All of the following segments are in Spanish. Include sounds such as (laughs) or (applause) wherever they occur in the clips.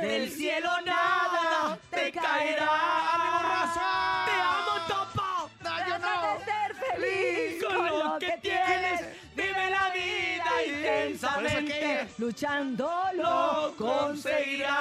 Del cielo nada te caerá. ¡Ánimo, raza! Te amo, Topo. No, yo no. de ser feliz Con lo que tienes, Vive la vida intensamente. Luchando lo conseguirás.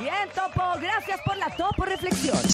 (laughs) Bien, Topo. Gracias por la Topo Reflexión.